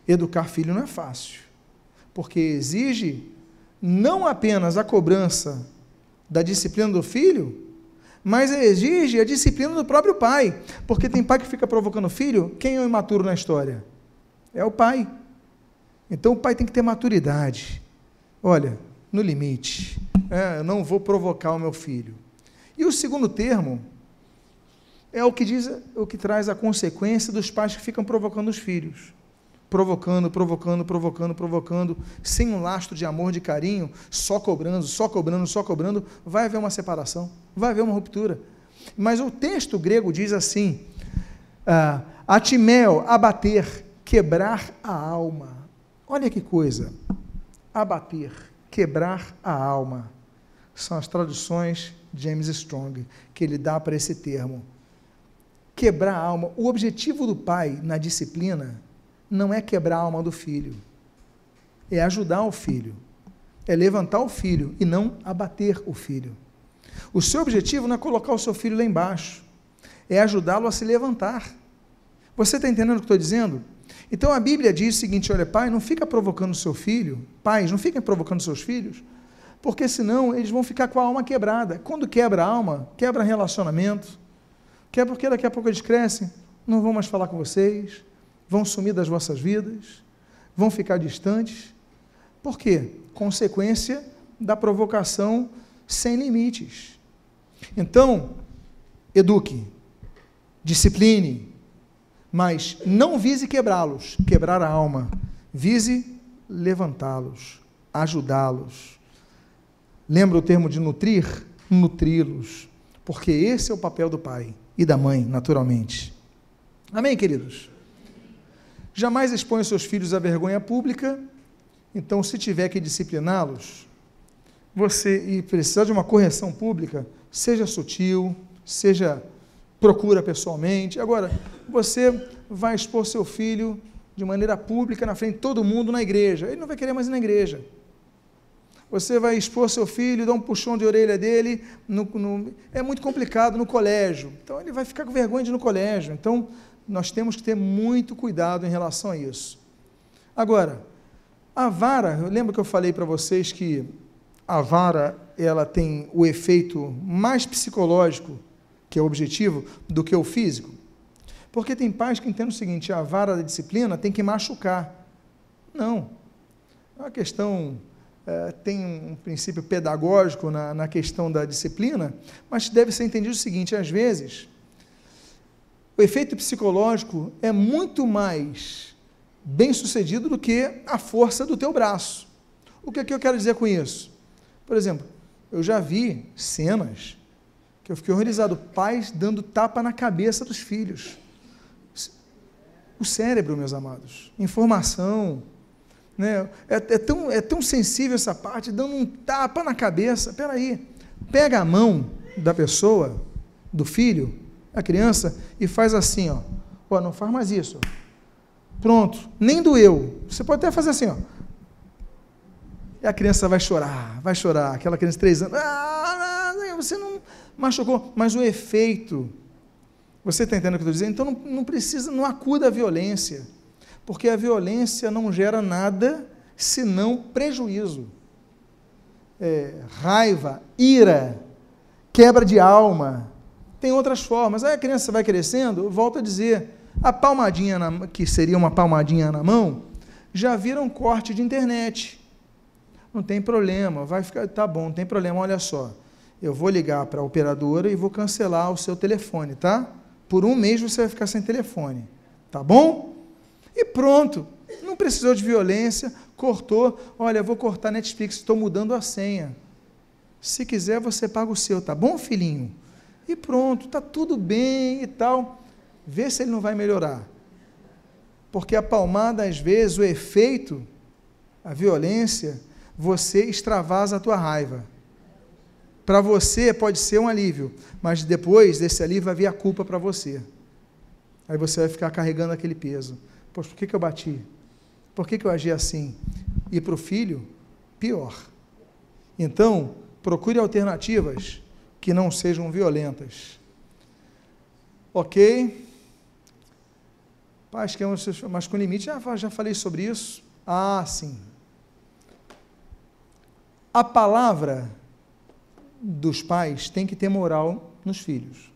educar filho não é fácil, porque exige não apenas a cobrança da disciplina do filho, mas exige a disciplina do próprio pai. Porque tem pai que fica provocando o filho, quem é o imaturo na história? É o pai. Então o pai tem que ter maturidade. Olha, no limite. É, eu não vou provocar o meu filho. E o segundo termo é o que diz, o que traz a consequência dos pais que ficam provocando os filhos. Provocando, provocando, provocando, provocando, sem um lastro de amor, de carinho, só cobrando, só cobrando, só cobrando, vai haver uma separação, vai haver uma ruptura. Mas o texto grego diz assim: ah, atimel, abater, quebrar a alma. Olha que coisa, abater quebrar a alma. São as traduções de James Strong que ele dá para esse termo. Quebrar a alma. O objetivo do pai na disciplina não é quebrar a alma do filho, é ajudar o filho, é levantar o filho e não abater o filho. O seu objetivo não é colocar o seu filho lá embaixo, é ajudá-lo a se levantar. Você está entendendo o que estou dizendo? Então a Bíblia diz o seguinte: olha, pai, não fica provocando seu filho, pais, não fiquem provocando seus filhos, porque senão eles vão ficar com a alma quebrada. Quando quebra a alma, quebra relacionamento, quebra porque daqui a pouco eles crescem, não vão mais falar com vocês, vão sumir das vossas vidas, vão ficar distantes. Por quê? Consequência da provocação sem limites. Então, eduque, discipline, mas não vise quebrá-los, quebrar a alma, vise levantá-los, ajudá-los. Lembra o termo de nutrir? Nutri-los, porque esse é o papel do pai e da mãe, naturalmente. Amém, queridos? Jamais exponha seus filhos à vergonha pública, então, se tiver que discipliná-los, você e precisar de uma correção pública, seja sutil, seja procura pessoalmente. Agora, você vai expor seu filho de maneira pública na frente de todo mundo na igreja. Ele não vai querer mais ir na igreja. Você vai expor seu filho, dar um puxão de orelha dele. No, no, é muito complicado no colégio. Então ele vai ficar com vergonha de ir no colégio. Então nós temos que ter muito cuidado em relação a isso. Agora, a vara, lembra que eu falei para vocês que a vara ela tem o efeito mais psicológico que é o objetivo, do que o físico. Porque tem pais que entendem o seguinte: a vara da disciplina tem que machucar. Não. É uma questão. É, tem um princípio pedagógico na, na questão da disciplina, mas deve ser entendido o seguinte: às vezes, o efeito psicológico é muito mais bem sucedido do que a força do teu braço. O que, é que eu quero dizer com isso? Por exemplo, eu já vi cenas que eu fiquei horrorizado. Pais dando tapa na cabeça dos filhos. O cérebro, meus amados, informação. Né? É, é, tão, é tão sensível essa parte, dando um tapa na cabeça. Aí, pega a mão da pessoa, do filho, a criança, e faz assim, ó. Ó, não faz mais isso. Pronto, nem doeu. Você pode até fazer assim, ó. E a criança vai chorar, vai chorar. Aquela criança de três anos. Ah, você não, machucou, mas o efeito. Você está entendendo o que eu estou dizendo? Então não, não precisa, não acuda a violência, porque a violência não gera nada senão prejuízo. É, raiva, ira, quebra de alma. Tem outras formas. Aí a criança vai crescendo, volta a dizer, A palmadinha, na, que seria uma palmadinha na mão, já vira um corte de internet. Não tem problema, vai ficar, tá bom, não tem problema, olha só. Eu vou ligar para a operadora e vou cancelar o seu telefone, tá? Por um mês você vai ficar sem telefone, tá bom? E pronto, não precisou de violência, cortou. Olha, vou cortar Netflix, estou mudando a senha. Se quiser, você paga o seu, tá bom, filhinho? E pronto, tá tudo bem e tal. Vê se ele não vai melhorar. Porque a palmada, às vezes, o efeito, a violência, você extravasa a tua raiva. Para você pode ser um alívio, mas depois desse alívio vai vir a culpa para você. Aí você vai ficar carregando aquele peso. Poxa, por que, que eu bati? Por que, que eu agi assim? E para o filho, pior. Então, procure alternativas que não sejam violentas. Ok? Paz que é um, mas com limite, já, já falei sobre isso. Ah, sim. A palavra dos pais tem que ter moral nos filhos.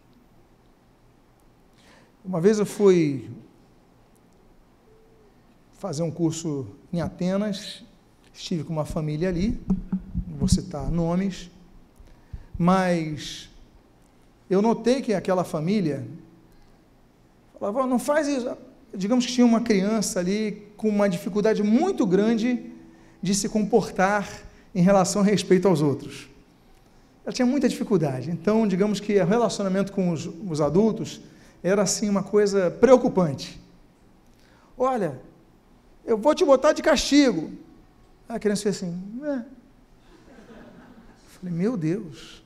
Uma vez eu fui fazer um curso em Atenas, estive com uma família ali, não vou citar nomes, mas eu notei que aquela família falava, não faz isso. Digamos que tinha uma criança ali com uma dificuldade muito grande de se comportar em relação a respeito aos outros. Ela tinha muita dificuldade. Então, digamos que o relacionamento com os, os adultos era assim uma coisa preocupante. Olha, eu vou te botar de castigo. A criança fez assim. Falei, meu Deus.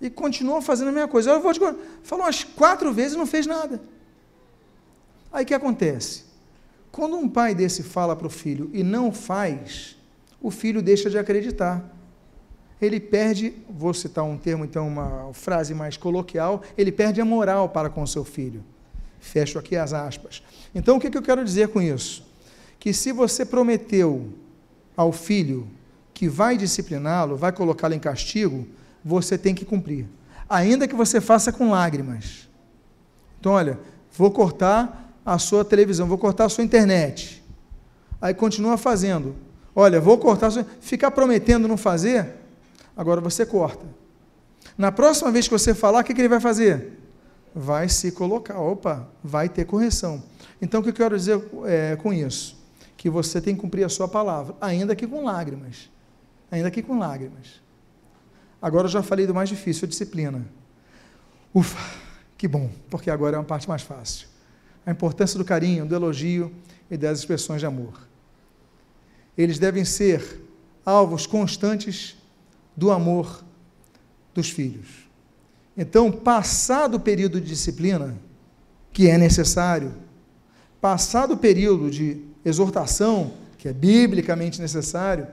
E continuou fazendo a mesma coisa. Eu vou te... Falou umas quatro vezes e não fez nada. Aí o que acontece? Quando um pai desse fala para o filho e não faz, o filho deixa de acreditar. Ele perde, vou citar um termo, então, uma frase mais coloquial, ele perde a moral para com seu filho. Fecho aqui as aspas. Então, o que, que eu quero dizer com isso? Que se você prometeu ao filho que vai discipliná-lo, vai colocá-lo em castigo, você tem que cumprir. Ainda que você faça com lágrimas. Então, olha, vou cortar a sua televisão, vou cortar a sua internet. Aí continua fazendo. Olha, vou cortar. Ficar prometendo não fazer, agora você corta. Na próxima vez que você falar, o que, ele vai fazer? Vai se colocar. Opa, vai ter correção. Então, o que eu quero dizer é, com isso? Que você tem que cumprir a sua palavra, ainda que com lágrimas. Ainda que com lágrimas. Agora eu já falei do mais difícil, a disciplina. Ufa, que bom, porque agora é uma parte mais fácil. A importância do carinho, do elogio e das expressões de amor eles devem ser alvos constantes do amor dos filhos. Então, passado o período de disciplina, que é necessário, passado o período de exortação, que é biblicamente necessário,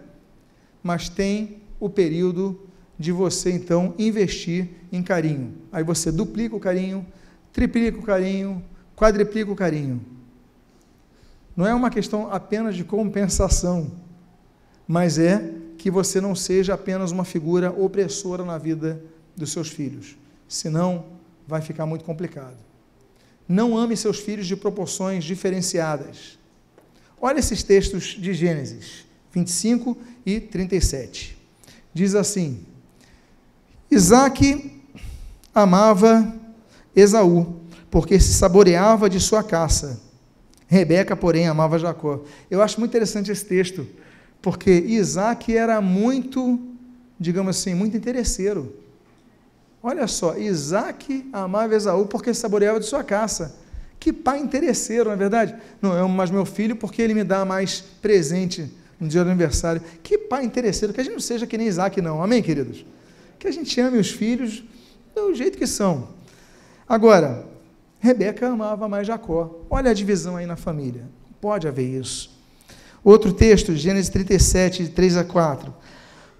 mas tem o período de você então investir em carinho. Aí você duplica o carinho, triplica o carinho, quadriplica o carinho. Não é uma questão apenas de compensação, mas é que você não seja apenas uma figura opressora na vida dos seus filhos. Senão, vai ficar muito complicado. Não ame seus filhos de proporções diferenciadas. Olha esses textos de Gênesis 25 e 37. Diz assim: Isaac amava Esaú, porque se saboreava de sua caça Rebeca, porém, amava Jacó. Eu acho muito interessante esse texto, porque Isaac era muito, digamos assim, muito interesseiro. Olha só, Isaac amava Esaú porque saboreava de sua caça. Que pai interesseiro, não é verdade? Não, eu amo mais meu filho porque ele me dá mais presente no dia do aniversário. Que pai interesseiro, que a gente não seja que nem Isaac, não. Amém, queridos? Que a gente ame os filhos do jeito que são. Agora, Rebeca amava mais Jacó. Olha a divisão aí na família. Pode haver isso. Outro texto, Gênesis 37, de 3 a 4.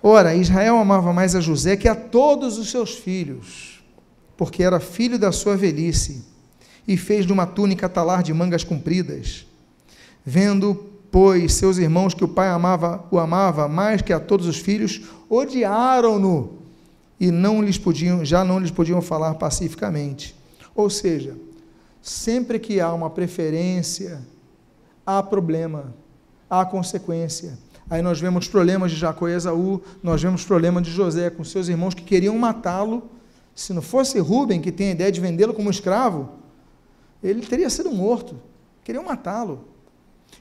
Ora, Israel amava mais a José que a todos os seus filhos, porque era filho da sua velhice, e fez de uma túnica talar de mangas compridas. Vendo, pois, seus irmãos que o pai amava, o amava mais que a todos os filhos, odiaram-no e não lhes podiam, já não lhes podiam falar pacificamente. Ou seja, Sempre que há uma preferência, há problema, há consequência. Aí nós vemos problemas de Jacó e Esaú, nós vemos problemas de José com seus irmãos que queriam matá-lo. Se não fosse Rubem, que tem a ideia de vendê-lo como escravo, ele teria sido morto. Queriam matá-lo.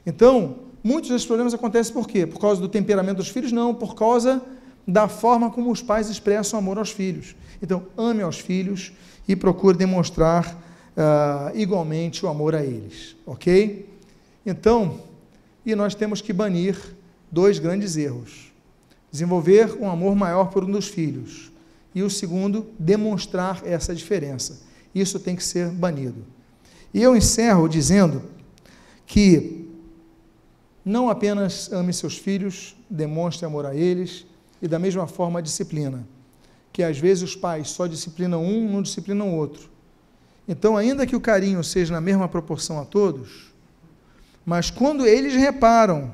Então, muitos desses problemas acontecem por quê? Por causa do temperamento dos filhos? Não, por causa da forma como os pais expressam amor aos filhos. Então, ame aos filhos e procure demonstrar uh, igualmente o amor a eles, ok? Então, e nós temos que banir dois grandes erros: desenvolver um amor maior por um dos filhos, e o segundo, demonstrar essa diferença. Isso tem que ser banido. E eu encerro dizendo que não apenas ame seus filhos, demonstre amor a eles, e da mesma forma a disciplina, que às vezes os pais só disciplinam um, não disciplinam o outro. Então, ainda que o carinho seja na mesma proporção a todos, mas quando eles reparam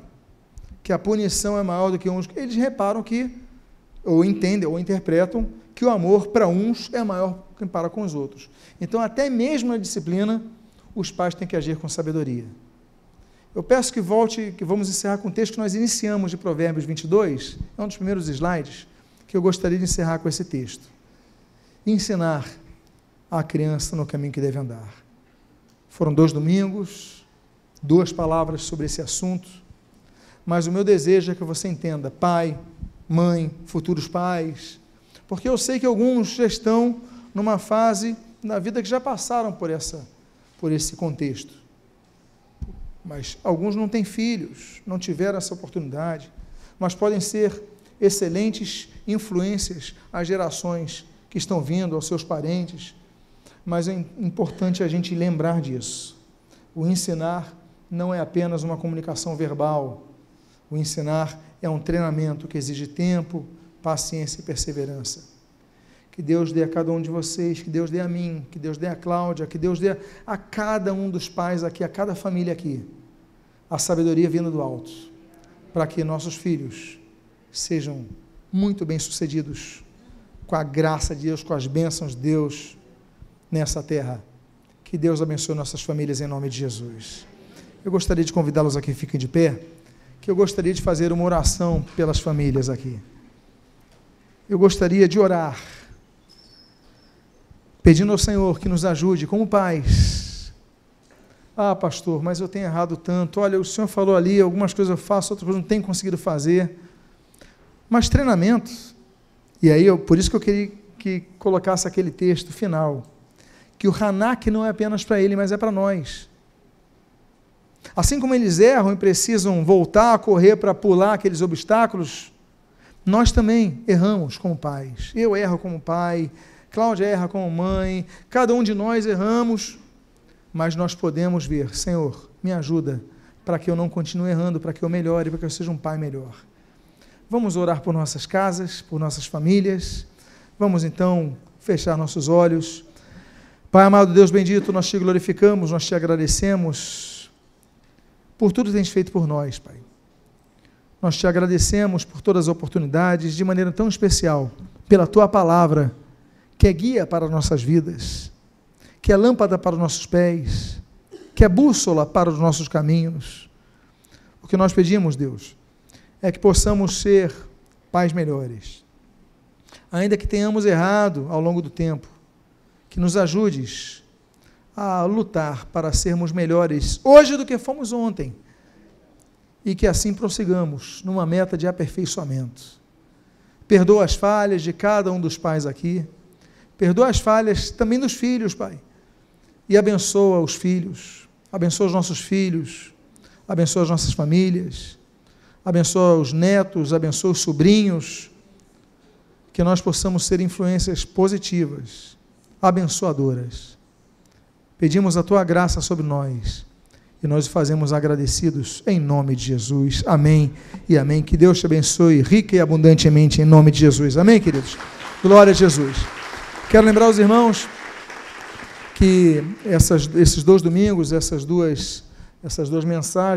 que a punição é maior do que uns, eles reparam que, ou entendem, ou interpretam, que o amor para uns é maior que para com os outros. Então, até mesmo na disciplina, os pais têm que agir com sabedoria. Eu peço que volte, que vamos encerrar com o texto que nós iniciamos de Provérbios 22, é um dos primeiros slides, que eu gostaria de encerrar com esse texto. Ensinar a criança no caminho que deve andar. Foram dois domingos, duas palavras sobre esse assunto, mas o meu desejo é que você entenda, pai, mãe, futuros pais, porque eu sei que alguns já estão numa fase na vida que já passaram por essa por esse contexto. Mas alguns não têm filhos, não tiveram essa oportunidade, mas podem ser excelentes influências às gerações que estão vindo, aos seus parentes. Mas é importante a gente lembrar disso. O ensinar não é apenas uma comunicação verbal. O ensinar é um treinamento que exige tempo, paciência e perseverança. Que Deus dê a cada um de vocês, que Deus dê a mim, que Deus dê a Cláudia, que Deus dê a cada um dos pais aqui, a cada família aqui, a sabedoria vinda do alto, para que nossos filhos sejam muito bem-sucedidos com a graça de Deus, com as bênçãos de Deus nessa terra. Que Deus abençoe nossas famílias em nome de Jesus. Eu gostaria de convidá-los aqui, fiquem de pé, que eu gostaria de fazer uma oração pelas famílias aqui. Eu gostaria de orar pedindo ao Senhor que nos ajude como pais. Ah, pastor, mas eu tenho errado tanto. Olha, o Senhor falou ali, algumas coisas eu faço, outras coisas não tenho conseguido fazer. Mas treinamento. E aí, eu, por isso que eu queria que colocasse aquele texto final. Que o Hanak não é apenas para ele, mas é para nós. Assim como eles erram e precisam voltar a correr para pular aqueles obstáculos, nós também erramos como pais. Eu erro como pai, Cláudia erra como mãe, cada um de nós erramos, mas nós podemos ver, Senhor, me ajuda para que eu não continue errando, para que eu melhore, para que eu seja um pai melhor. Vamos orar por nossas casas, por nossas famílias. Vamos então fechar nossos olhos. Pai amado Deus bendito, nós te glorificamos, nós te agradecemos por tudo que tens feito por nós, Pai. Nós te agradecemos por todas as oportunidades, de maneira tão especial, pela tua palavra que é guia para nossas vidas, que é lâmpada para os nossos pés, que é bússola para os nossos caminhos. O que nós pedimos, Deus, é que possamos ser pais melhores. Ainda que tenhamos errado ao longo do tempo, que nos ajudes a lutar para sermos melhores hoje do que fomos ontem. E que assim prossigamos numa meta de aperfeiçoamento. Perdoa as falhas de cada um dos pais aqui Perdoa as falhas também dos filhos, Pai. E abençoa os filhos. Abençoa os nossos filhos. Abençoa as nossas famílias. Abençoa os netos, abençoa os sobrinhos. Que nós possamos ser influências positivas, abençoadoras. Pedimos a tua graça sobre nós e nós o fazemos agradecidos em nome de Jesus. Amém e amém. Que Deus te abençoe rica e abundantemente em nome de Jesus. Amém, queridos? Glória a Jesus. Quero lembrar os irmãos que essas, esses dois domingos, essas duas, essas duas mensagens,